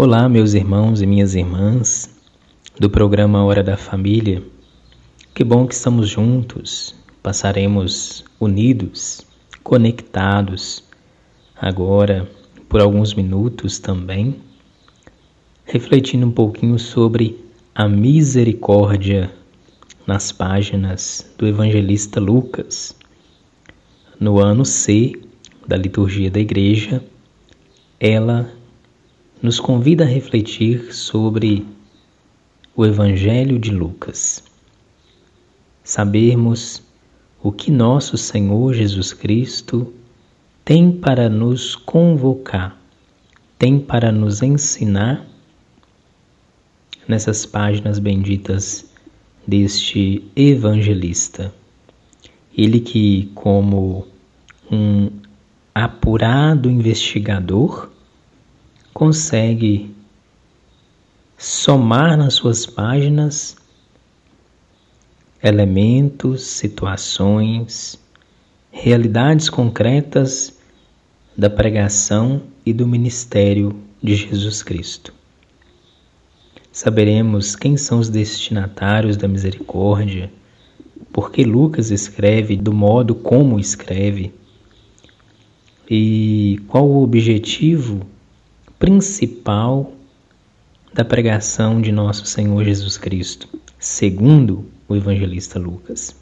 Olá, meus irmãos e minhas irmãs do programa Hora da Família. Que bom que estamos juntos, passaremos unidos, conectados, agora por alguns minutos também, refletindo um pouquinho sobre a misericórdia nas páginas do evangelista Lucas. No ano C da liturgia da igreja, ela nos convida a refletir sobre o Evangelho de Lucas. Sabermos o que nosso Senhor Jesus Cristo tem para nos convocar, tem para nos ensinar nessas páginas benditas deste evangelista. Ele que, como um apurado investigador, consegue somar nas suas páginas elementos, situações, realidades concretas da pregação e do ministério de Jesus Cristo. Saberemos quem são os destinatários da misericórdia, porque Lucas escreve do modo como escreve e qual o objetivo principal da pregação de nosso Senhor Jesus Cristo, segundo o evangelista Lucas.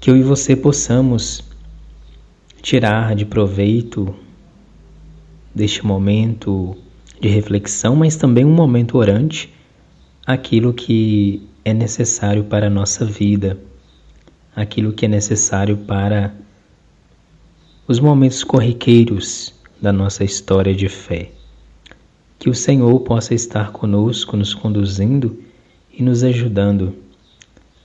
Que eu e você possamos tirar de proveito deste momento de reflexão, mas também um momento orante, aquilo que é necessário para a nossa vida, aquilo que é necessário para os momentos corriqueiros da nossa história de fé. Que o Senhor possa estar conosco, nos conduzindo e nos ajudando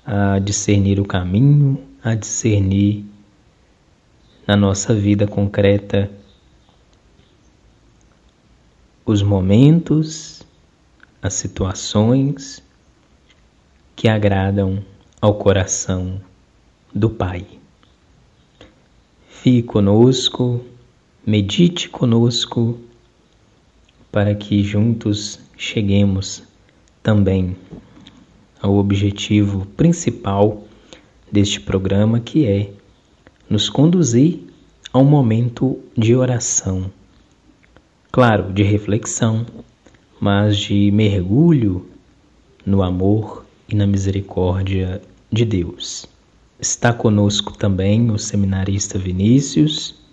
a discernir o caminho, a discernir na nossa vida concreta os momentos, as situações que agradam ao coração do Pai. Fique conosco medite conosco para que juntos cheguemos também ao objetivo principal deste programa, que é nos conduzir a um momento de oração. Claro, de reflexão, mas de mergulho no amor e na misericórdia de Deus. Está conosco também o seminarista Vinícius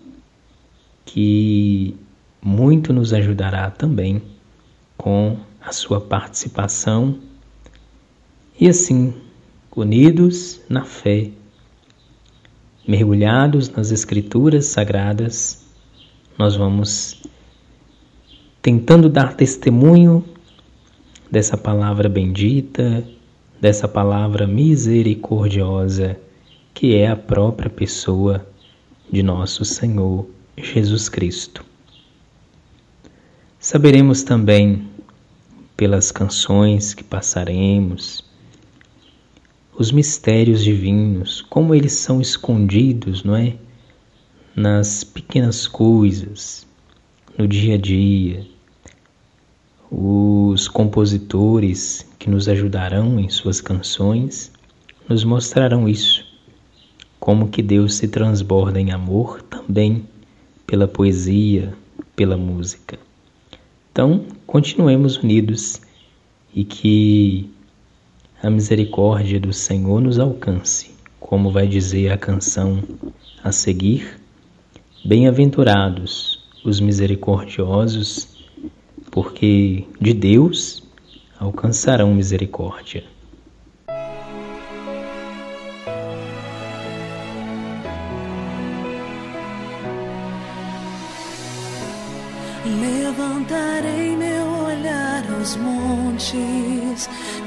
que muito nos ajudará também com a sua participação. E assim, unidos na fé, mergulhados nas Escrituras Sagradas, nós vamos tentando dar testemunho dessa palavra bendita, dessa palavra misericordiosa, que é a própria pessoa de nosso Senhor Jesus Cristo. Saberemos também, pelas canções que passaremos, os mistérios divinos, como eles são escondidos, não é? Nas pequenas coisas, no dia a dia. Os compositores que nos ajudarão em suas canções nos mostrarão isso, como que Deus se transborda em amor também pela poesia, pela música. Então, continuemos unidos e que a misericórdia do Senhor nos alcance, como vai dizer a canção a seguir. Bem-aventurados os misericordiosos, porque de Deus alcançarão misericórdia.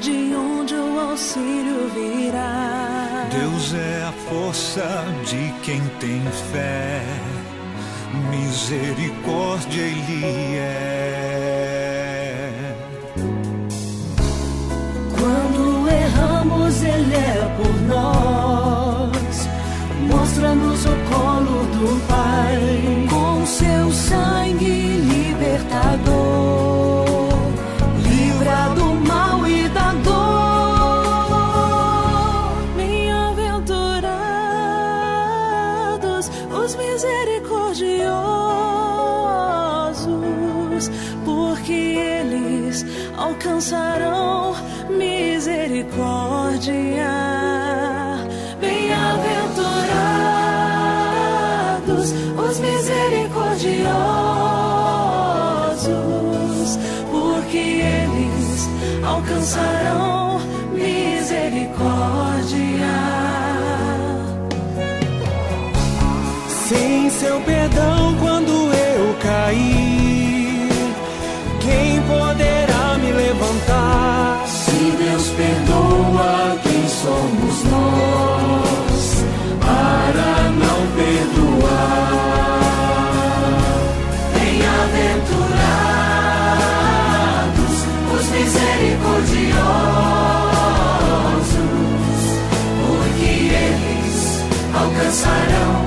De onde o auxílio virá. Deus é a força de quem tem fé, misericórdia Ele é. Quando erramos, Ele é por nós, mostra-nos o colo do Pai com seu sangue libertador. Alcançarão misericórdia. Bem-aventurados os misericordiosos, porque eles alcançarão misericórdia. Sem seu perdão quando eu cair, quem poderá Se Deus perdoa, quem somos nós para não perdoar? Bem-aventurados os misericordiosos, porque eles alcançarão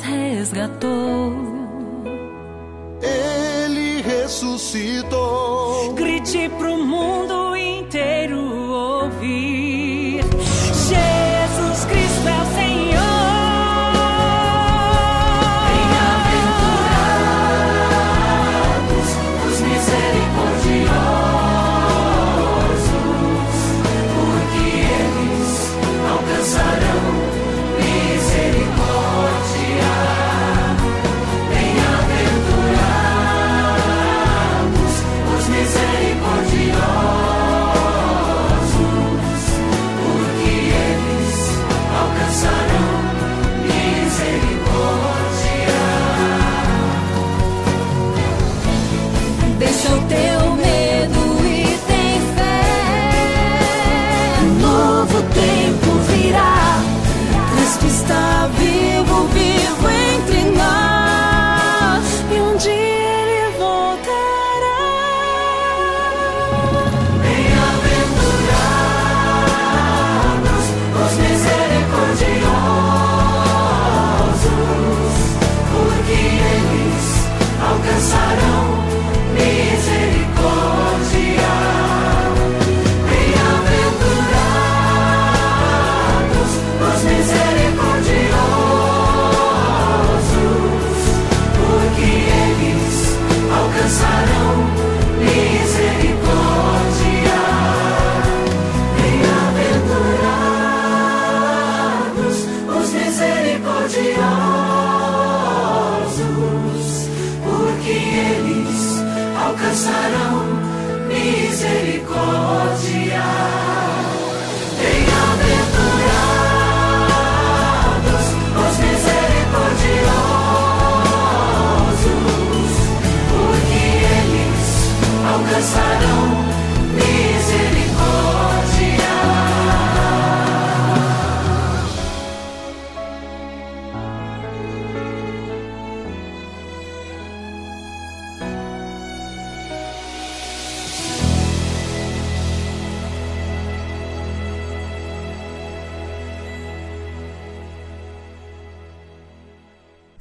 resgatou. Ele ressuscitou.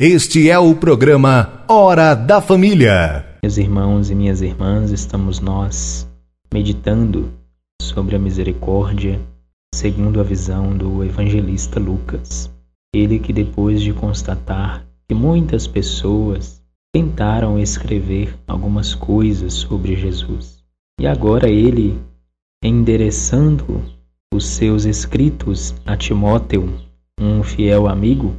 Este é o programa Hora da Família. Meus irmãos e minhas irmãs, estamos nós meditando sobre a misericórdia segundo a visão do evangelista Lucas. Ele que depois de constatar que muitas pessoas tentaram escrever algumas coisas sobre Jesus, e agora ele, endereçando os seus escritos a Timóteo, um fiel amigo,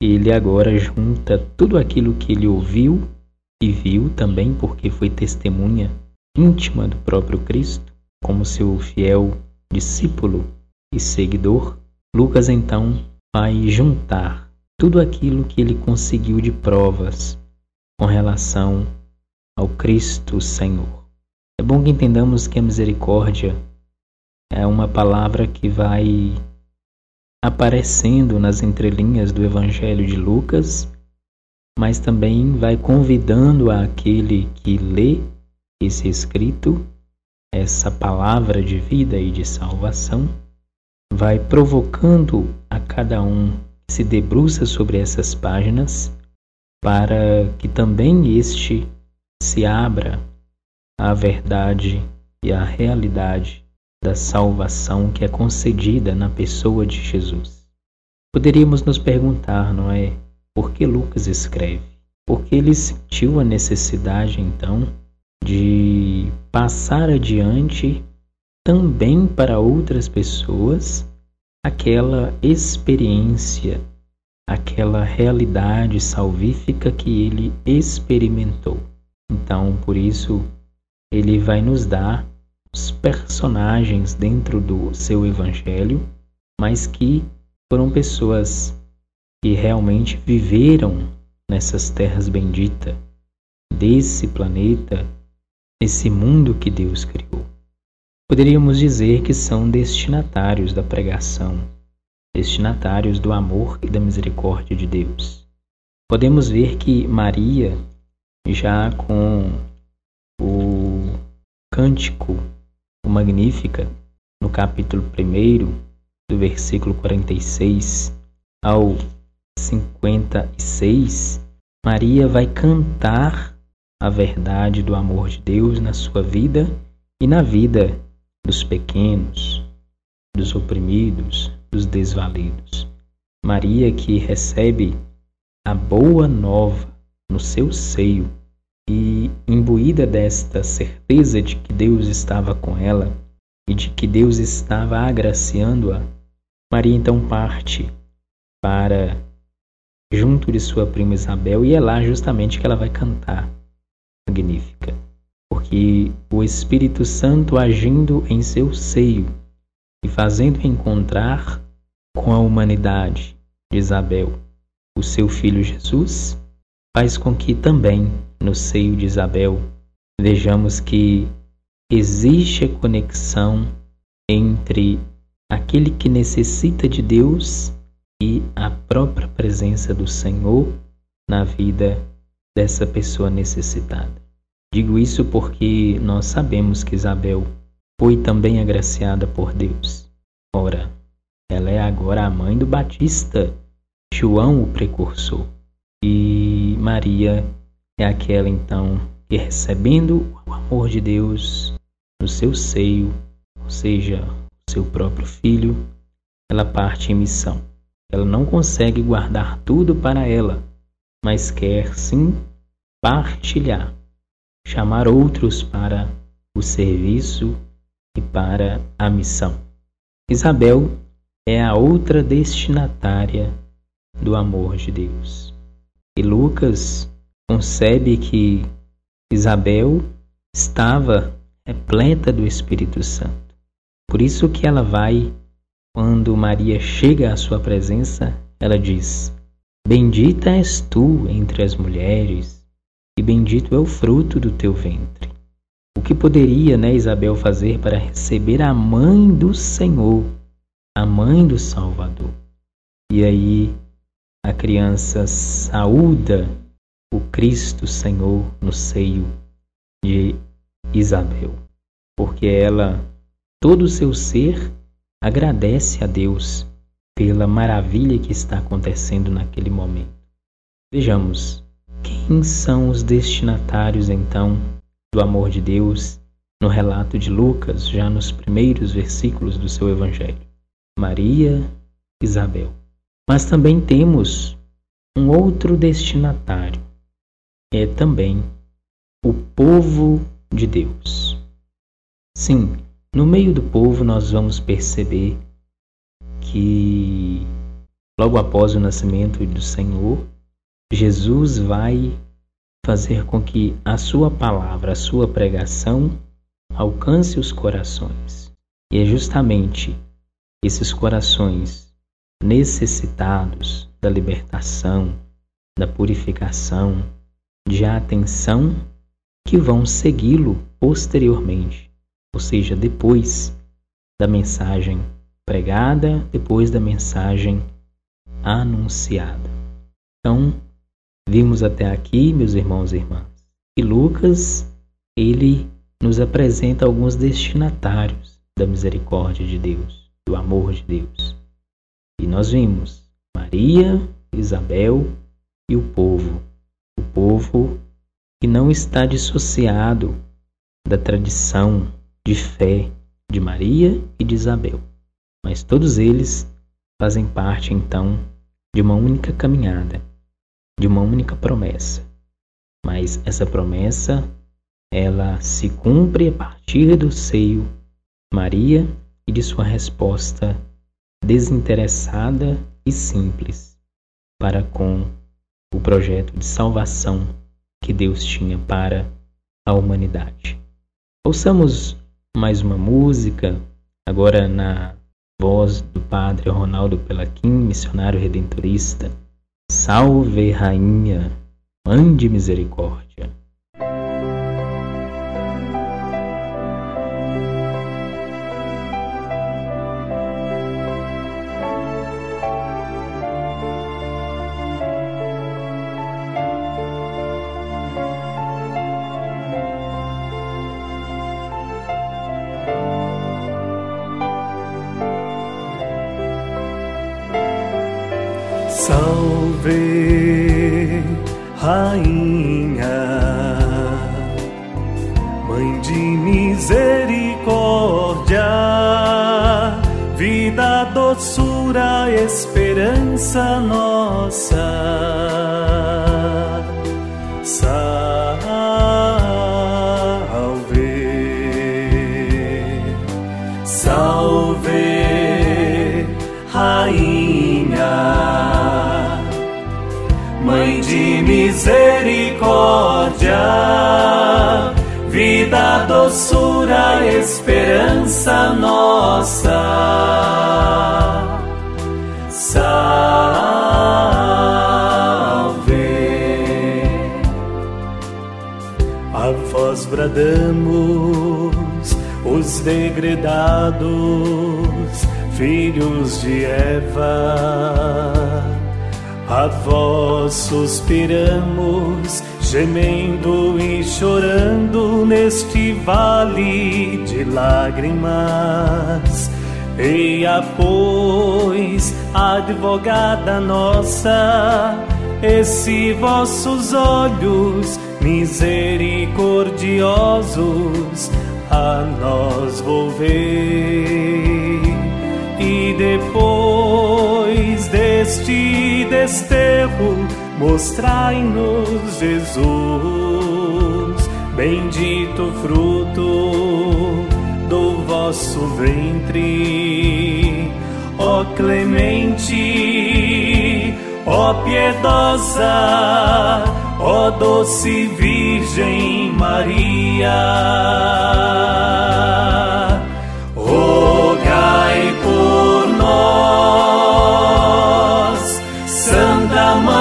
ele agora junta tudo aquilo que ele ouviu e viu também, porque foi testemunha íntima do próprio Cristo, como seu fiel discípulo e seguidor. Lucas então vai juntar tudo aquilo que ele conseguiu de provas com relação ao Cristo Senhor. É bom que entendamos que a misericórdia é uma palavra que vai aparecendo nas entrelinhas do Evangelho de Lucas mas também vai convidando aquele que lê esse escrito, essa palavra de vida e de salvação, vai provocando a cada um que se debruça sobre essas páginas para que também este se abra à verdade e à realidade da salvação que é concedida na pessoa de Jesus. Poderíamos nos perguntar, não é, por que Lucas escreve? Porque ele sentiu a necessidade, então, de passar adiante também para outras pessoas aquela experiência, aquela realidade salvífica que ele experimentou. Então, por isso, ele vai nos dar os personagens dentro do seu evangelho, mas que foram pessoas que realmente viveram nessas terras benditas desse planeta, esse mundo que Deus criou. Poderíamos dizer que são destinatários da pregação, destinatários do amor e da misericórdia de Deus. Podemos ver que Maria, já com o cântico, o Magnífica, no capítulo 1, do versículo 46 ao 56, Maria vai cantar a verdade do amor de Deus na sua vida e na vida dos pequenos, dos oprimidos, dos desvalidos. Maria que recebe a boa nova no seu seio e imbuída desta certeza de que Deus estava com ela e de que Deus estava agraciando-a, Maria então parte para junto de sua prima Isabel e é lá justamente que ela vai cantar. Magnífica, porque o Espírito Santo agindo em seu seio e fazendo encontrar com a humanidade de Isabel o seu filho Jesus, faz com que também no seio de Isabel vejamos que existe a conexão entre aquele que necessita de Deus e a própria presença do Senhor na vida dessa pessoa necessitada. Digo isso porque nós sabemos que Isabel foi também agraciada por Deus. Ora, ela é agora a mãe do Batista, João o precursor. E Maria é aquela então que recebendo o amor de Deus no seu seio, ou seja, seu próprio filho, ela parte em missão. Ela não consegue guardar tudo para ela, mas quer sim partilhar, chamar outros para o serviço e para a missão. Isabel é a outra destinatária do amor de Deus. E Lucas concebe que Isabel estava repleta do Espírito Santo. Por isso que ela vai, quando Maria chega à sua presença, ela diz: Bendita és tu entre as mulheres, e bendito é o fruto do teu ventre. O que poderia, né, Isabel, fazer para receber a mãe do Senhor, a mãe do Salvador? E aí a criança saúda o Cristo Senhor no seio de Isabel, porque ela todo o seu ser agradece a Deus pela maravilha que está acontecendo naquele momento. Vejamos, quem são os destinatários então do amor de Deus no relato de Lucas, já nos primeiros versículos do seu evangelho? Maria, Isabel. Mas também temos um outro destinatário, é também o povo de Deus. Sim, no meio do povo, nós vamos perceber que, logo após o nascimento do Senhor, Jesus vai fazer com que a sua palavra, a sua pregação, alcance os corações. E é justamente esses corações necessitados da libertação, da purificação, de atenção, que vão segui-lo posteriormente ou seja, depois da mensagem pregada, depois da mensagem anunciada. Então, Vimos até aqui, meus irmãos e irmãs, que Lucas, ele nos apresenta alguns destinatários da misericórdia de Deus, do amor de Deus. E nós vimos Maria, Isabel e o povo. Povo que não está dissociado da tradição de fé de Maria e de Isabel, mas todos eles fazem parte então de uma única caminhada, de uma única promessa. Mas essa promessa, ela se cumpre a partir do seio Maria e de sua resposta desinteressada e simples para com o projeto de salvação que Deus tinha para a humanidade. Ouçamos mais uma música, agora na voz do Padre Ronaldo Pelaquim, missionário redentorista. Salve, Rainha, mande misericórdia. Suspiramos, gemendo e chorando neste vale de lágrimas. Eia, pois, advogada nossa, esses vossos olhos misericordiosos a nós volvei. E depois deste desterro, mostrai-nos Jesus, bendito fruto do vosso ventre, ó clemente, ó piedosa, ó doce Virgem Maria.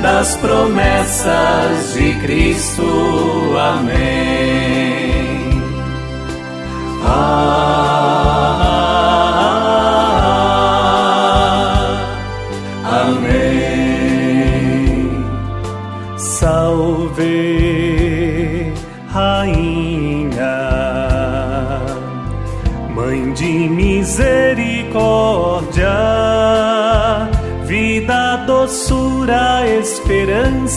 das promessas de Cristo. Amém. Ah,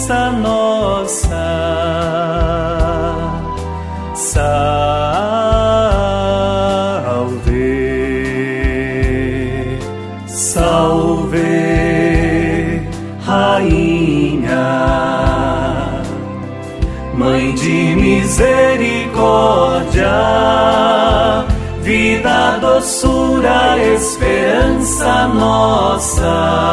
esperança nossa. Salve, salve, Rainha. Mãe de misericórdia, vida, doçura, esperança nossa.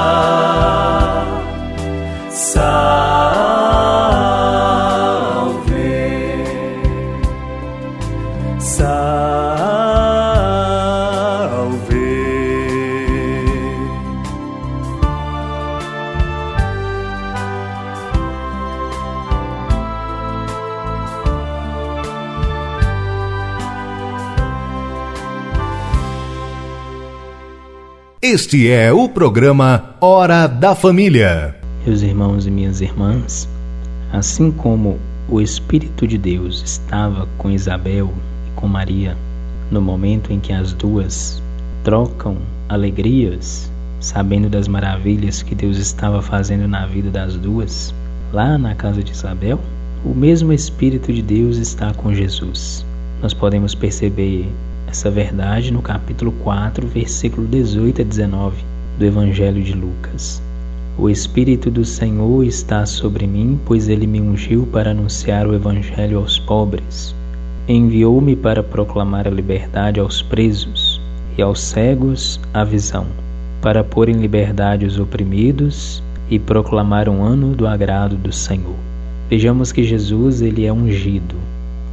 Este é o programa Hora da Família. Meus irmãos e minhas irmãs, assim como o Espírito de Deus estava com Isabel e com Maria no momento em que as duas trocam alegrias, sabendo das maravilhas que Deus estava fazendo na vida das duas, lá na casa de Isabel, o mesmo Espírito de Deus está com Jesus. Nós podemos perceber essa verdade no capítulo 4, versículo 18 a 19 do Evangelho de Lucas. O Espírito do Senhor está sobre mim, pois ele me ungiu para anunciar o Evangelho aos pobres. Enviou-me para proclamar a liberdade aos presos e aos cegos a visão, para pôr em liberdade os oprimidos e proclamar um ano do agrado do Senhor. Vejamos que Jesus ele é ungido.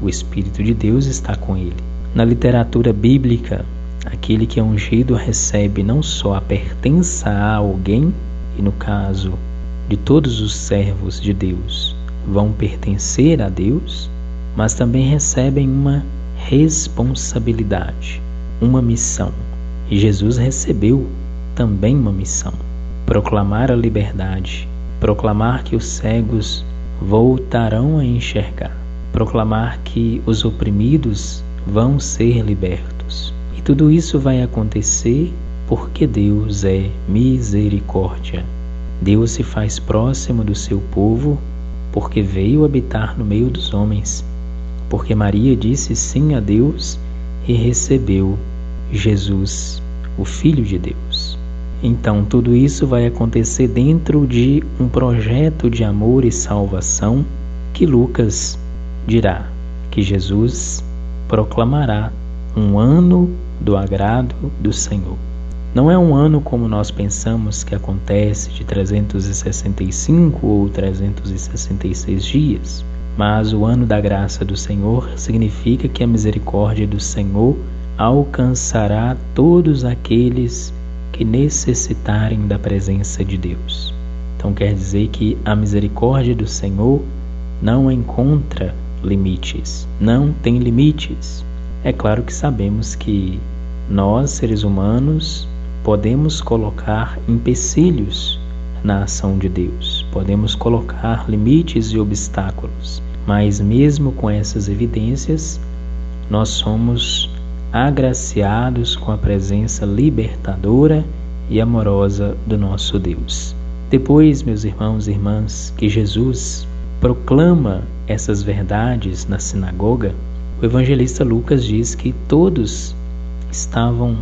O Espírito de Deus está com ele. Na literatura bíblica, aquele que é ungido recebe não só a pertença a alguém, e no caso de todos os servos de Deus vão pertencer a Deus, mas também recebem uma responsabilidade, uma missão. E Jesus recebeu também uma missão: proclamar a liberdade, proclamar que os cegos voltarão a enxergar, proclamar que os oprimidos vão ser libertos. E tudo isso vai acontecer porque Deus é misericórdia. Deus se faz próximo do seu povo porque veio habitar no meio dos homens. Porque Maria disse sim a Deus e recebeu Jesus, o Filho de Deus. Então, tudo isso vai acontecer dentro de um projeto de amor e salvação que Lucas dirá que Jesus proclamará um ano do agrado do Senhor. Não é um ano como nós pensamos que acontece de 365 ou 366 dias, mas o ano da graça do Senhor significa que a misericórdia do Senhor alcançará todos aqueles que necessitarem da presença de Deus. Então quer dizer que a misericórdia do Senhor não encontra limites, não tem limites. É claro que sabemos que nós, seres humanos, podemos colocar empecilhos na ação de Deus, podemos colocar limites e obstáculos, mas mesmo com essas evidências, nós somos agraciados com a presença libertadora e amorosa do nosso Deus. Depois, meus irmãos e irmãs, que Jesus proclama essas verdades na sinagoga, o evangelista Lucas diz que todos estavam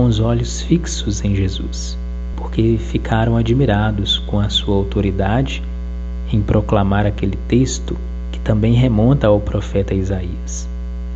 com os olhos fixos em Jesus, porque ficaram admirados com a sua autoridade em proclamar aquele texto que também remonta ao profeta Isaías.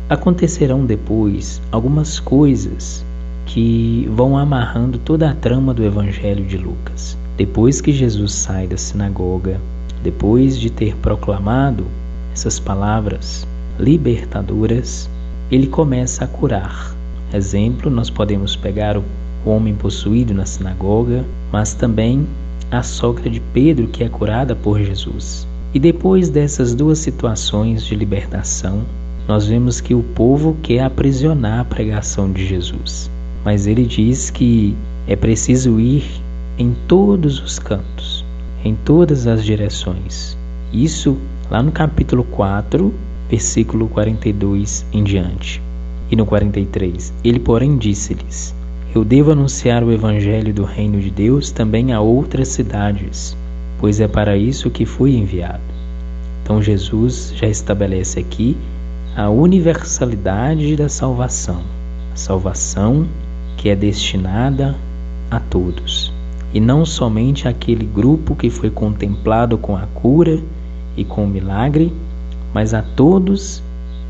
Acontecerão depois algumas coisas que vão amarrando toda a trama do Evangelho de Lucas. Depois que Jesus sai da sinagoga, depois de ter proclamado essas palavras libertadoras, ele começa a curar. Exemplo, nós podemos pegar o homem possuído na sinagoga, mas também a sogra de Pedro que é curada por Jesus. E depois dessas duas situações de libertação, nós vemos que o povo quer aprisionar a pregação de Jesus. Mas ele diz que é preciso ir em todos os cantos em todas as direções. Isso lá no capítulo 4, versículo 42 em diante. E no 43, ele, porém, disse-lhes: Eu devo anunciar o evangelho do reino de Deus também a outras cidades, pois é para isso que fui enviado. Então Jesus já estabelece aqui a universalidade da salvação, a salvação que é destinada a todos e não somente aquele grupo que foi contemplado com a cura e com o milagre, mas a todos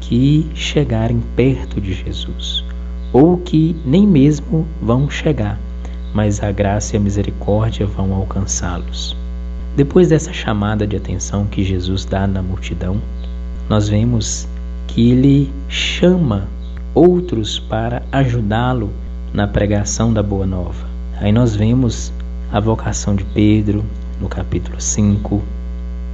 que chegarem perto de Jesus, ou que nem mesmo vão chegar, mas a graça e a misericórdia vão alcançá-los. Depois dessa chamada de atenção que Jesus dá na multidão, nós vemos que ele chama outros para ajudá-lo na pregação da Boa Nova. Aí nós vemos a vocação de Pedro no capítulo 5.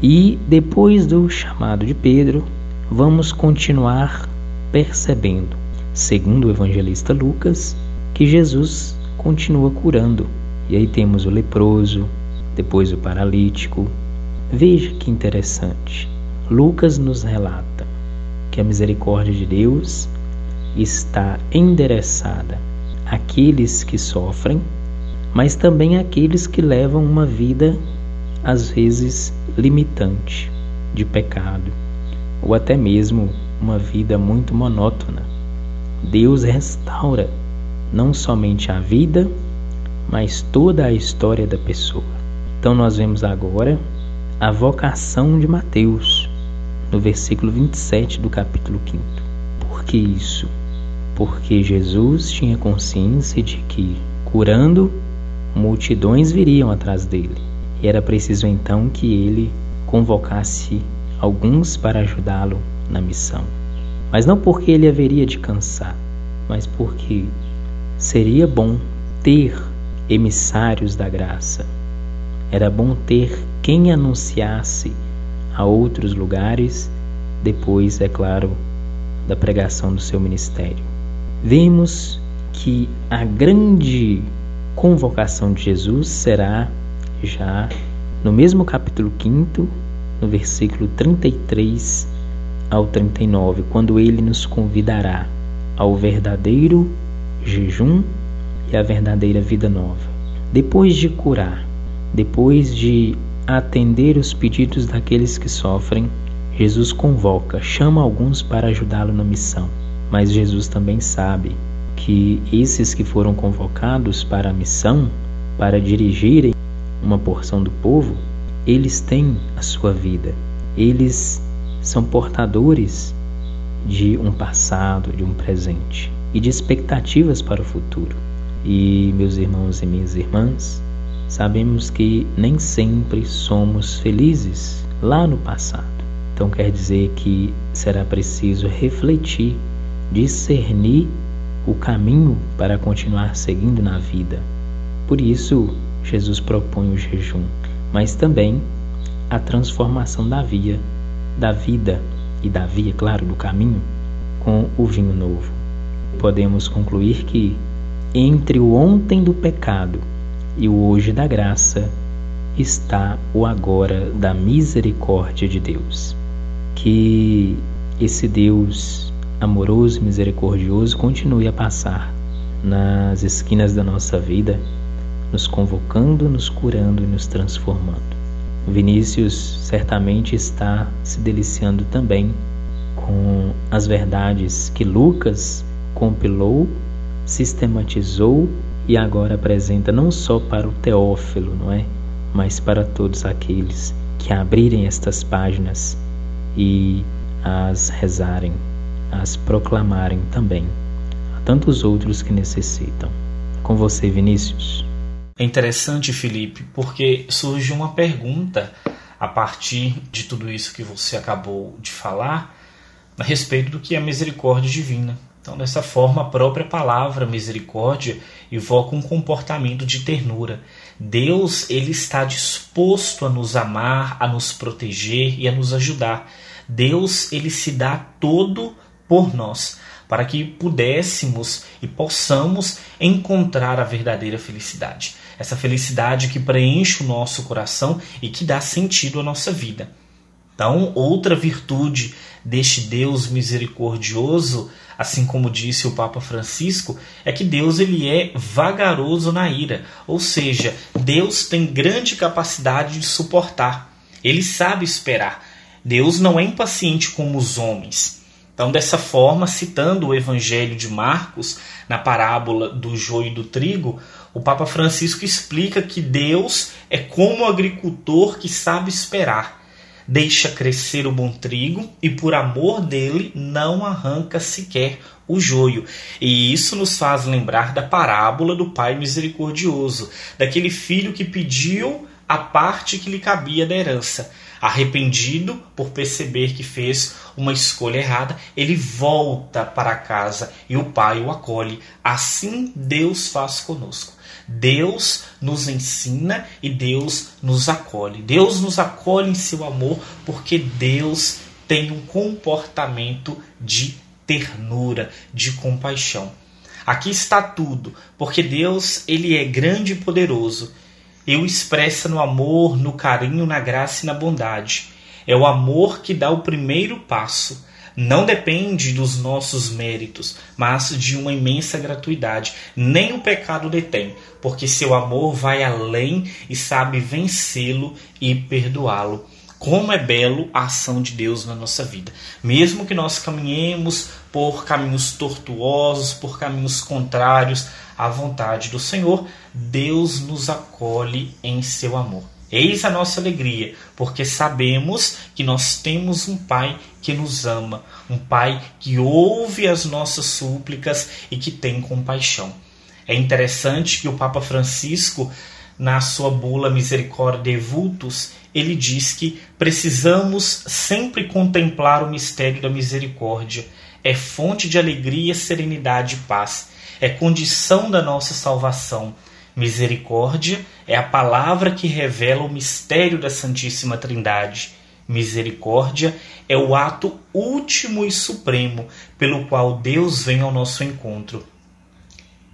E depois do chamado de Pedro, vamos continuar percebendo, segundo o evangelista Lucas, que Jesus continua curando. E aí temos o leproso, depois o paralítico. Veja que interessante. Lucas nos relata que a misericórdia de Deus está endereçada àqueles que sofrem, mas também àqueles que levam uma vida às vezes limitante de pecado, ou até mesmo uma vida muito monótona. Deus restaura não somente a vida, mas toda a história da pessoa. Então nós vemos agora a vocação de Mateus, no versículo 27 do capítulo 5. Por que isso? Porque Jesus tinha consciência de que, curando, multidões viriam atrás dele. E era preciso então que ele convocasse alguns para ajudá-lo na missão. Mas não porque ele haveria de cansar, mas porque seria bom ter emissários da graça. Era bom ter quem anunciasse a outros lugares, depois, é claro, da pregação do seu ministério. Vemos que a grande convocação de Jesus será já no mesmo capítulo 5, no versículo 33 ao 39, quando ele nos convidará ao verdadeiro jejum e à verdadeira vida nova. Depois de curar, depois de atender os pedidos daqueles que sofrem, Jesus convoca, chama alguns para ajudá-lo na missão. Mas Jesus também sabe que esses que foram convocados para a missão, para dirigirem uma porção do povo, eles têm a sua vida. Eles são portadores de um passado, de um presente e de expectativas para o futuro. E, meus irmãos e minhas irmãs, sabemos que nem sempre somos felizes lá no passado. Então quer dizer que será preciso refletir, discernir o caminho para continuar seguindo na vida. Por isso, Jesus propõe o jejum, mas também a transformação da via, da vida e da via, claro, do caminho, com o vinho novo. Podemos concluir que entre o ontem do pecado e o hoje da graça está o agora da misericórdia de Deus. Que esse Deus amoroso e misericordioso continue a passar nas esquinas da nossa vida, nos convocando, nos curando e nos transformando. Vinícius certamente está se deliciando também com as verdades que Lucas compilou, sistematizou e agora apresenta não só para o Teófilo, não é? Mas para todos aqueles que abrirem estas páginas e as rezarem, as proclamarem também a tantos outros que necessitam. Com você, Vinícius. É interessante, Felipe, porque surge uma pergunta a partir de tudo isso que você acabou de falar a respeito do que é misericórdia divina. Então, dessa forma, a própria palavra misericórdia evoca um comportamento de ternura. Deus, ele está disposto a nos amar, a nos proteger e a nos ajudar. Deus, ele se dá todo por nós, para que pudéssemos e possamos encontrar a verdadeira felicidade. Essa felicidade que preenche o nosso coração e que dá sentido à nossa vida. Então, outra virtude deste Deus misericordioso, assim como disse o Papa Francisco, é que Deus ele é vagaroso na ira, ou seja, Deus tem grande capacidade de suportar. Ele sabe esperar. Deus não é impaciente como os homens. Então, dessa forma, citando o Evangelho de Marcos, na parábola do joio e do trigo, o Papa Francisco explica que Deus é como o agricultor que sabe esperar deixa crescer o bom trigo e por amor dele não arranca sequer o joio. E isso nos faz lembrar da parábola do Pai misericordioso, daquele filho que pediu a parte que lhe cabia da herança. Arrependido por perceber que fez uma escolha errada, ele volta para casa e o pai o acolhe. Assim Deus faz conosco. Deus nos ensina e Deus nos acolhe. Deus nos acolhe em seu amor porque Deus tem um comportamento de ternura, de compaixão. Aqui está tudo, porque Deus, ele é grande e poderoso e o expressa no amor, no carinho, na graça e na bondade. É o amor que dá o primeiro passo. Não depende dos nossos méritos, mas de uma imensa gratuidade. Nem o pecado detém, porque seu amor vai além e sabe vencê-lo e perdoá-lo. Como é belo a ação de Deus na nossa vida. Mesmo que nós caminhemos por caminhos tortuosos, por caminhos contrários à vontade do Senhor, Deus nos acolhe em seu amor. Eis a nossa alegria, porque sabemos que nós temos um Pai que nos ama, um Pai que ouve as nossas súplicas e que tem compaixão. É interessante que o Papa Francisco, na sua bula Misericordiae Vultus, ele diz que precisamos sempre contemplar o mistério da misericórdia. É fonte de alegria, serenidade e paz. É condição da nossa salvação. Misericórdia é a palavra que revela o mistério da Santíssima Trindade. Misericórdia é o ato último e supremo pelo qual Deus vem ao nosso encontro.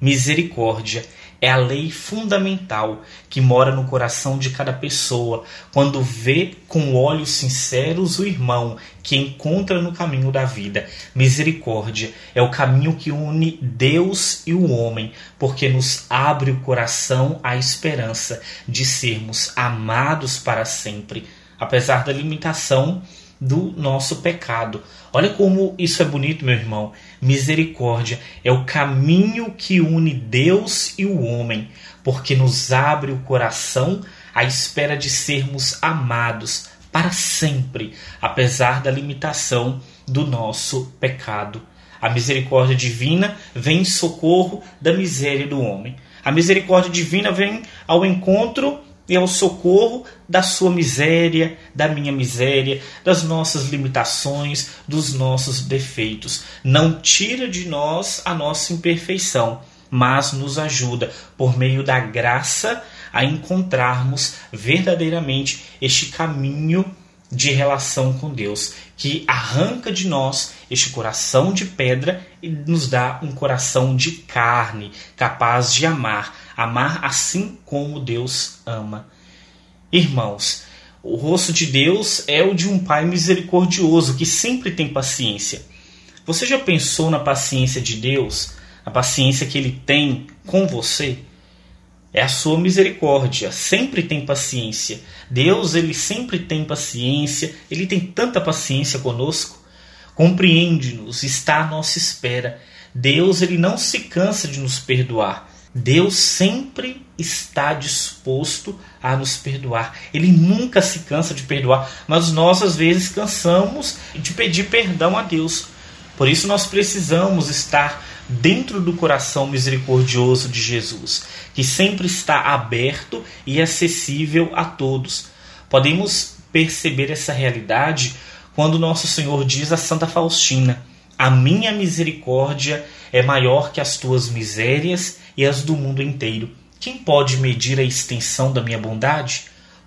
Misericórdia é a lei fundamental que mora no coração de cada pessoa quando vê com olhos sinceros o irmão que encontra no caminho da vida. Misericórdia é o caminho que une Deus e o homem, porque nos abre o coração à esperança de sermos amados para sempre, apesar da limitação do nosso pecado. Olha como isso é bonito, meu irmão. Misericórdia é o caminho que une Deus e o homem, porque nos abre o coração à espera de sermos amados para sempre, apesar da limitação do nosso pecado. A misericórdia divina vem em socorro da miséria do homem. A misericórdia divina vem ao encontro e ao socorro da sua miséria, da minha miséria, das nossas limitações, dos nossos defeitos. Não tira de nós a nossa imperfeição, mas nos ajuda por meio da graça a encontrarmos verdadeiramente este caminho de relação com Deus, que arranca de nós este coração de pedra e nos dá um coração de carne, capaz de amar, amar assim como Deus ama. Irmãos, o rosto de Deus é o de um Pai misericordioso que sempre tem paciência. Você já pensou na paciência de Deus, a paciência que ele tem com você? É a sua misericórdia, sempre tem paciência. Deus, ele sempre tem paciência, ele tem tanta paciência conosco. Compreende-nos, está à nossa espera. Deus, ele não se cansa de nos perdoar. Deus sempre está disposto a nos perdoar. Ele nunca se cansa de perdoar, mas nós às vezes cansamos de pedir perdão a Deus. Por isso nós precisamos estar dentro do coração misericordioso de Jesus, que sempre está aberto e acessível a todos. Podemos perceber essa realidade quando nosso Senhor diz a Santa Faustina: A minha misericórdia é maior que as tuas misérias e as do mundo inteiro. Quem pode medir a extensão da minha bondade?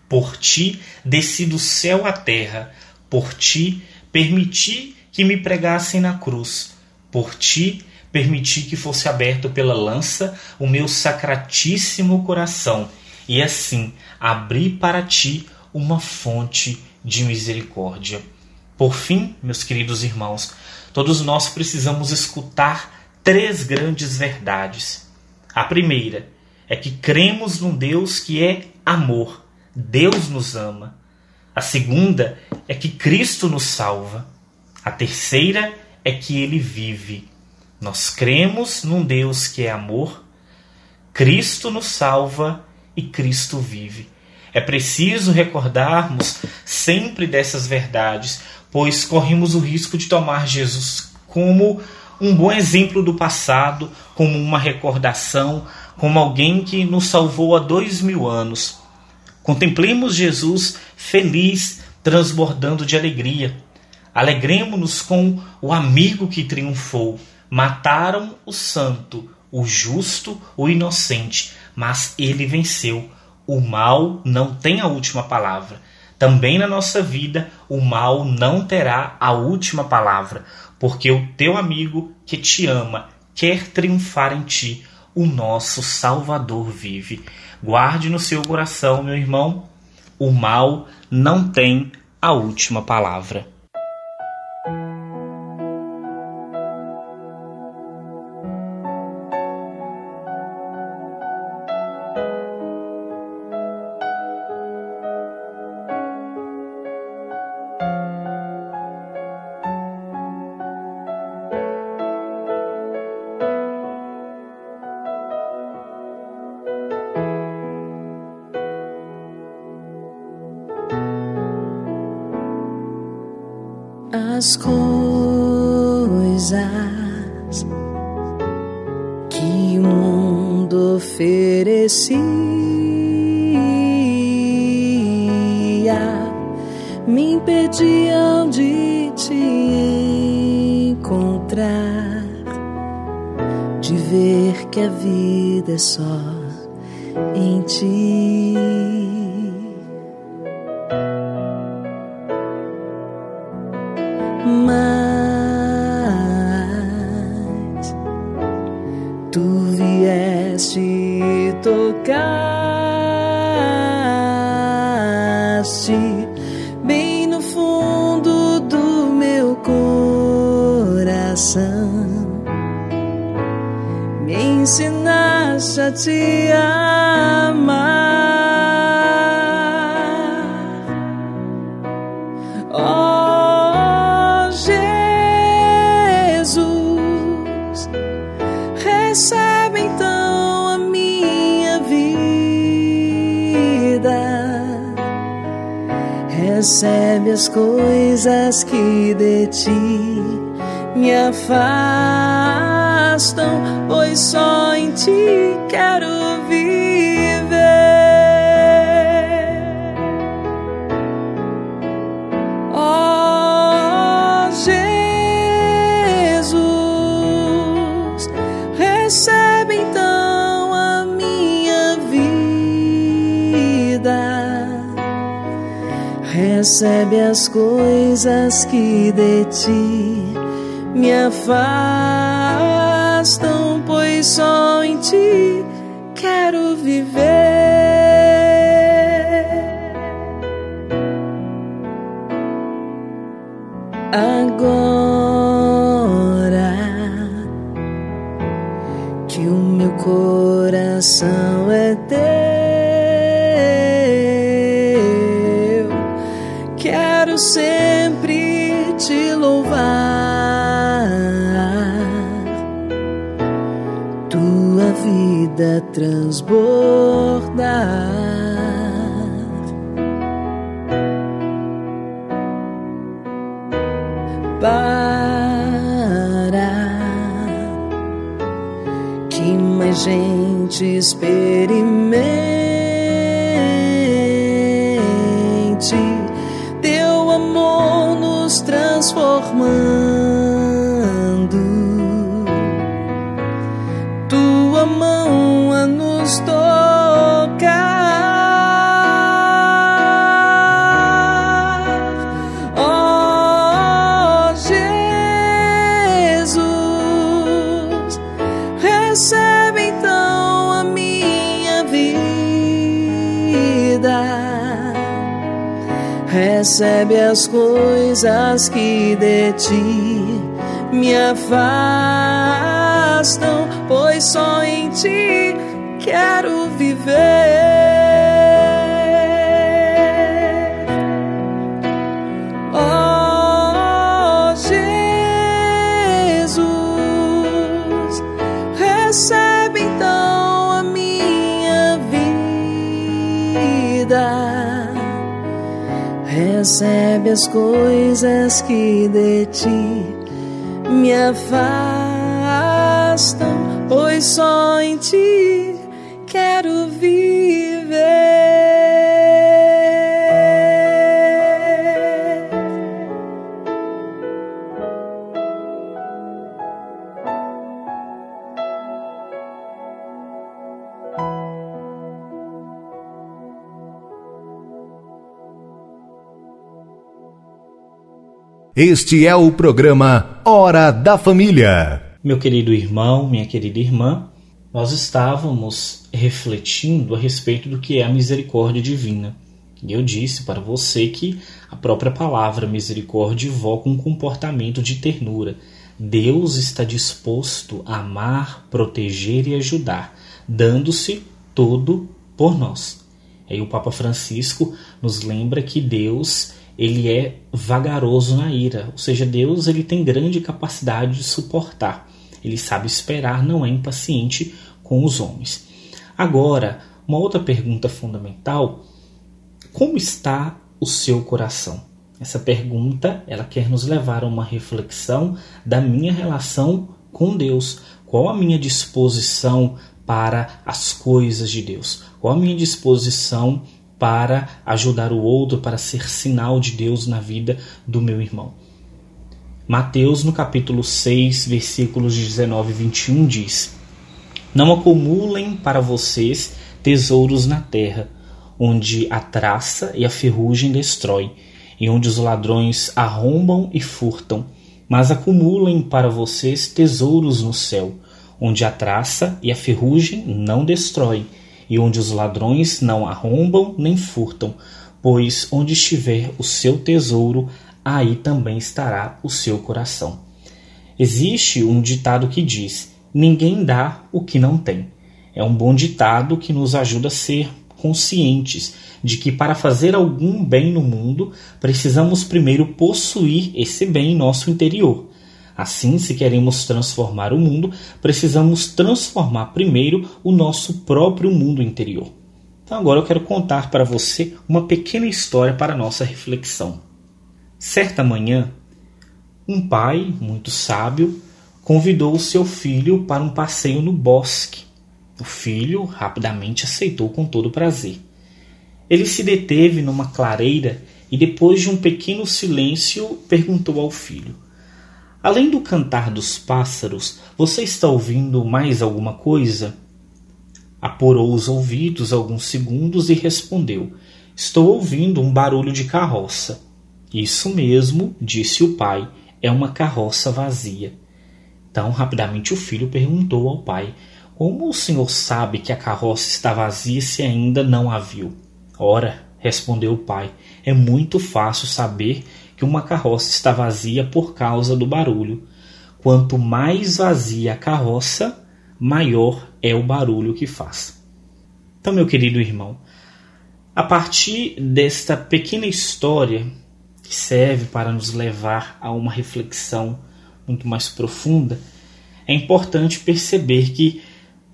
Por ti desci do céu à terra, por ti permiti que me pregassem na cruz, por ti permiti que fosse aberto pela lança o meu sacratíssimo coração, e assim abri para ti uma fonte de misericórdia. Por fim, meus queridos irmãos, todos nós precisamos escutar três grandes verdades. A primeira é que cremos num Deus que é amor. Deus nos ama. A segunda é que Cristo nos salva. A terceira é que ele vive. Nós cremos num Deus que é amor, Cristo nos salva e Cristo vive. É preciso recordarmos sempre dessas verdades, pois corremos o risco de tomar Jesus como um bom exemplo do passado, como uma recordação, como alguém que nos salvou há dois mil anos. Contemplemos Jesus feliz transbordando de alegria. Alegremos-nos com o amigo que triunfou. Mataram o santo, o justo, o inocente, mas ele venceu. O mal não tem a última palavra. Também na nossa vida, o mal não terá a última palavra, porque o teu amigo que te ama quer triunfar em ti. O nosso Salvador vive. Guarde no seu coração, meu irmão, o mal não tem a última palavra. As coisas que o mundo oferecia me impediam de te encontrar, de ver que a vida é só em ti. Te amar. Oh Jesus, recebe então a minha vida, recebe as coisas que de ti me afastam, pois só em ti quero viver. Oh Jesus, recebe então a minha vida, recebe as coisas que de ti me afastam, pois só em ti quero viver. Transbordar. para que mais gente experimente recebe as coisas que de ti me afastam, pois só em ti quero viver. Oh Jesus, recebe então a minha vida, recebe as coisas que de ti me afastam, pois só em ti quero viver. Este é o programa Hora da Família. Meu querido irmão, minha querida irmã, nós estávamos refletindo a respeito do que é a misericórdia divina. E eu disse para você que a própria palavra misericórdia evoca um comportamento de ternura. Deus está disposto a amar, proteger e ajudar, dando-se todo por nós. Aí o Papa Francisco nos lembra que Deus ele é vagaroso na ira, ou seja, Deus ele tem grande capacidade de suportar. Ele sabe esperar, não é impaciente com os homens. Agora, uma outra pergunta fundamental: como está o seu coração? Essa pergunta, ela quer nos levar a uma reflexão da minha relação com Deus. Qual a minha disposição para as coisas de Deus? Qual a minha disposição para ajudar o outro, para ser sinal de Deus na vida do meu irmão? Mateus, no capítulo 6, versículos 19 e 21, diz: Não acumulem para vocês tesouros na terra, onde a traça e a ferrugem destrói, e onde os ladrões arrombam e furtam, mas acumulem para vocês tesouros no céu, onde a traça e a ferrugem não destroem, e onde os ladrões não arrombam nem furtam, pois onde estiver o seu tesouro, aí também estará o seu coração. Existe um ditado que diz: ninguém dá o que não tem. É um bom ditado que nos ajuda a ser conscientes de que para fazer algum bem no mundo, precisamos primeiro possuir esse bem em nosso interior. Assim, se queremos transformar o mundo, precisamos transformar primeiro o nosso próprio mundo interior. Então, agora eu quero contar para você uma pequena história para nossa reflexão. Certa manhã, um pai, muito sábio, convidou seu filho para um passeio no bosque. O filho rapidamente aceitou com todo prazer. Ele se deteve numa clareira e, depois de um pequeno silêncio, perguntou ao filho: Além do cantar dos pássaros, você está ouvindo mais alguma coisa? Apurou os ouvidos alguns segundos e respondeu: Estou ouvindo um barulho de carroça. Isso mesmo, disse o pai, é uma carroça vazia. Então, rapidamente, o filho perguntou ao pai: Como o senhor sabe que a carroça está vazia se ainda não a viu? Ora, respondeu o pai, é muito fácil saber que uma carroça está vazia por causa do barulho. Quanto mais vazia a carroça, maior é o barulho que faz. Então, meu querido irmão, a partir desta pequena história que serve para nos levar a uma reflexão muito mais profunda, é importante perceber que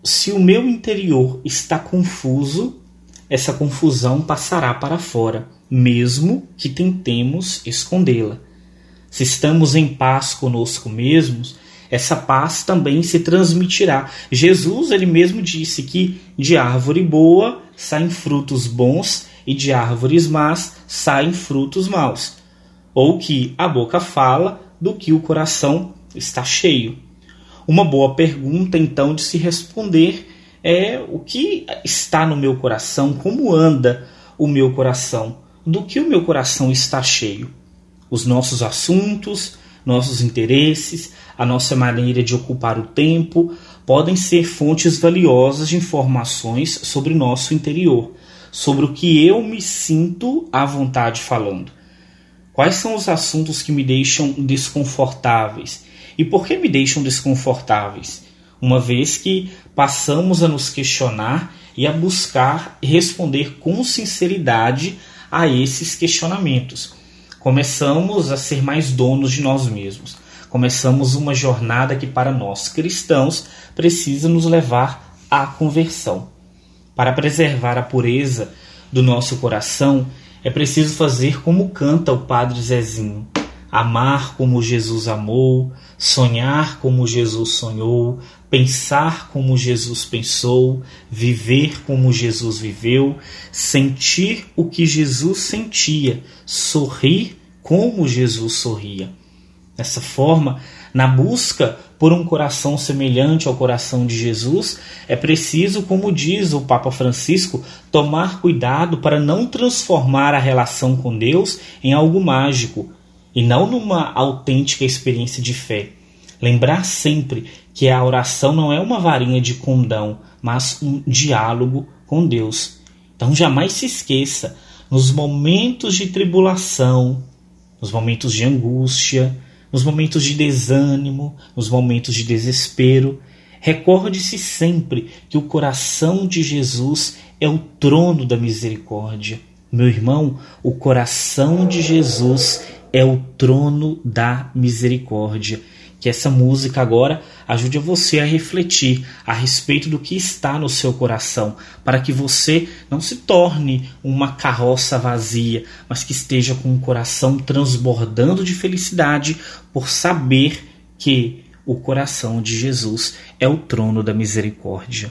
se o meu interior está confuso, essa confusão passará para fora, mesmo que tentemos escondê-la. Se estamos em paz conosco mesmos, essa paz também se transmitirá. Jesus, ele mesmo disse que de árvore boa saem frutos bons e de árvores más saem frutos maus ou que a boca fala do que o coração está cheio. Uma boa pergunta, então, de se responder é o que está no meu coração, como anda o meu coração, do que o meu coração está cheio. Os nossos assuntos, nossos interesses, a nossa maneira de ocupar o tempo podem ser fontes valiosas de informações sobre o nosso interior, sobre o que eu me sinto à vontade falando. Quais são os assuntos que me deixam desconfortáveis? E por que me deixam desconfortáveis? Uma vez que passamos a nos questionar e a buscar responder com sinceridade a esses questionamentos. Começamos a ser mais donos de nós mesmos. Começamos uma jornada que, para nós cristãos, precisa nos levar à conversão. Para preservar a pureza do nosso coração, é preciso fazer como canta o Padre Zezinho: amar como Jesus amou, sonhar como Jesus sonhou, pensar como Jesus pensou, viver como Jesus viveu, sentir o que Jesus sentia, sorrir como Jesus sorria. Dessa forma, na busca por um coração semelhante ao coração de Jesus, é preciso, como diz o Papa Francisco, tomar cuidado para não transformar a relação com Deus em algo mágico. e não numa autêntica experiência de fé. Lembrar sempre que a oração não é uma varinha de condão, mas um diálogo com Deus. Então jamais se esqueça, nos momentos de tribulação, nos momentos de angústia, nos momentos de desânimo, nos momentos de desespero, recorde-se sempre que o coração de Jesus é o trono da misericórdia. Meu irmão, o coração de Jesus é o trono da misericórdia. Que essa música agora ajude você a refletir a respeito do que está no seu coração, para que você não se torne uma carroça vazia, mas que esteja com o coração transbordando de felicidade por saber que o coração de Jesus é o trono da misericórdia.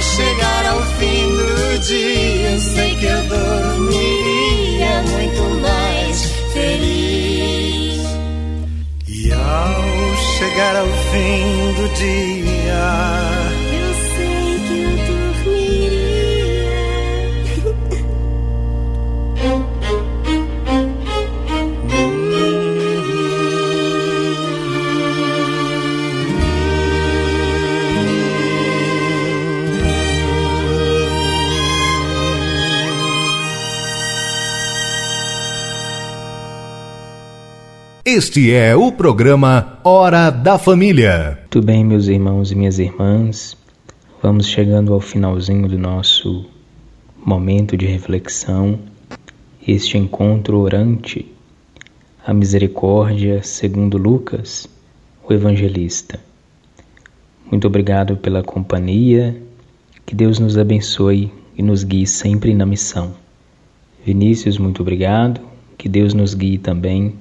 Ao chegar ao fim do dia, sei que eu dormiria muito mais feliz. E ao chegar ao fim do dia, Este é o programa Hora da Família. Muito bem, meus irmãos e minhas irmãs, vamos chegando ao finalzinho do nosso momento de reflexão, este encontro orante, a misericórdia segundo Lucas, o evangelista. Muito obrigado pela companhia, que Deus nos abençoe e nos guie sempre na missão. Vinícius, muito obrigado, que Deus nos guie também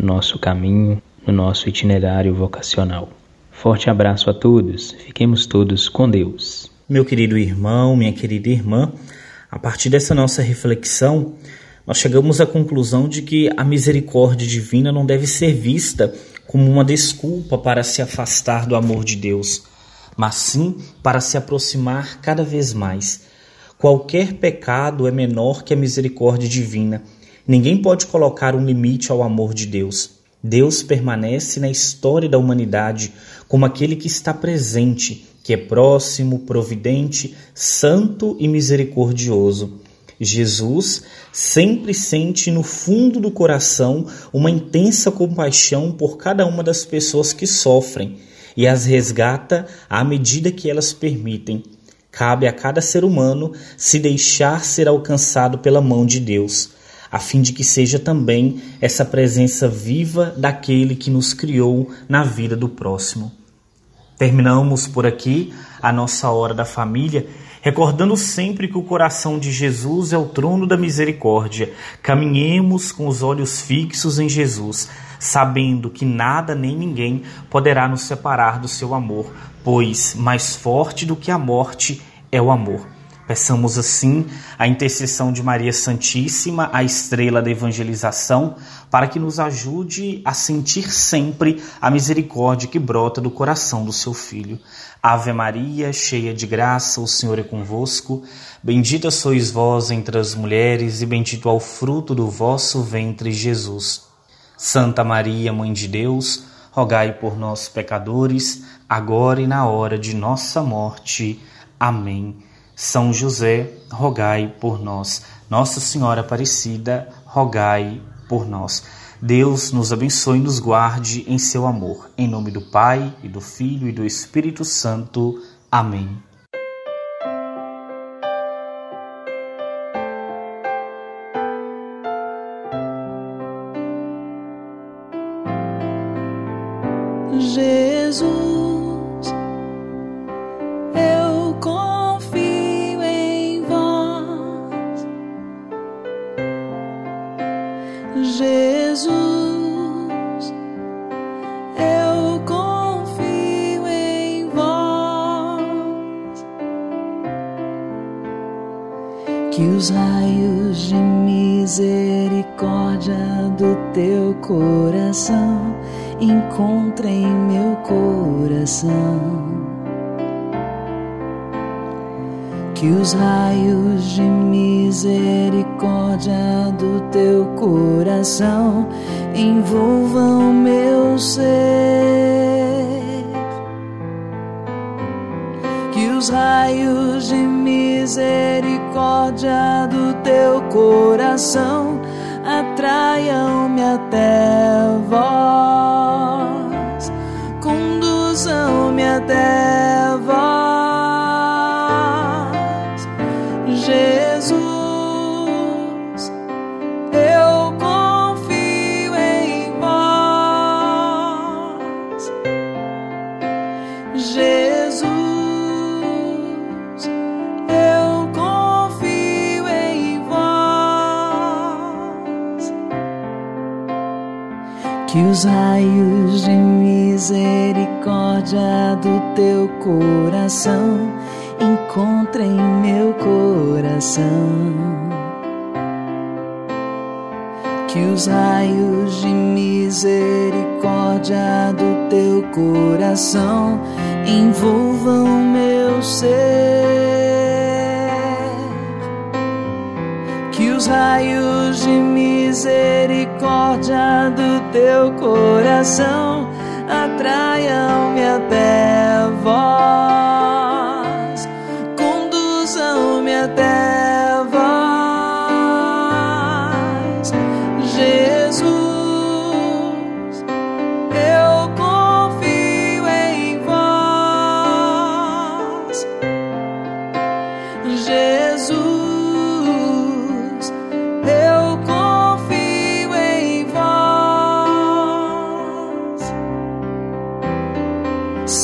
no nosso caminho, no nosso itinerário vocacional. Forte abraço a todos, fiquemos todos com Deus. Meu querido irmão, minha querida irmã, a partir dessa nossa reflexão, nós chegamos à conclusão de que a misericórdia divina não deve ser vista como uma desculpa para se afastar do amor de Deus, mas sim para se aproximar cada vez mais. Qualquer pecado é menor que a misericórdia divina. Ninguém pode colocar um limite ao amor de Deus. Deus permanece na história da humanidade como aquele que está presente, que é próximo, providente, santo e misericordioso. Jesus sempre sente no fundo do coração uma intensa compaixão por cada uma das pessoas que sofrem e as resgata à medida que elas permitem. Cabe a cada ser humano se deixar ser alcançado pela mão de Deus, a fim de que seja também essa presença viva daquele que nos criou na vida do próximo. Terminamos por aqui a nossa hora da família, recordando sempre que o coração de Jesus é o trono da misericórdia. Caminhemos com os olhos fixos em Jesus, sabendo que nada nem ninguém poderá nos separar do seu amor, pois mais forte do que a morte é o amor. Peçamos assim a intercessão de Maria Santíssima, a estrela da evangelização, para que nos ajude a sentir sempre a misericórdia que brota do coração do seu Filho. Ave Maria, cheia de graça, o Senhor é convosco. Bendita sois vós entre as mulheres, e bendito é o fruto do vosso ventre, Jesus. Santa Maria, Mãe de Deus, rogai por nós, pecadores, agora e na hora de nossa morte. Amém. São José, rogai por nós. Nossa Senhora Aparecida, rogai por nós. Deus nos abençoe e nos guarde em seu amor. Em nome do Pai, e do Filho e do Espírito Santo. Amém. Os raios de misericórdia do teu coração encontrem meu coração. Que os raios de misericórdia do teu coração envolvam meu ser. Que os raios de misericórdia do teu coração atraiam-me até vós, os raios de misericórdia do teu coração encontrem meu coração que os raios de misericórdia do teu coração envolvam meu ser. Raios de misericórdia do teu coração atraiam-me até vós,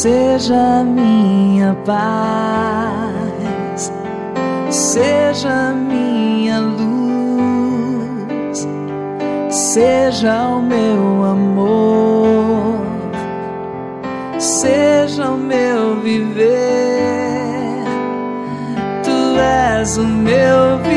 Seja minha paz, seja minha luz, seja o meu amor, seja o meu viver. Tu és o meu viver.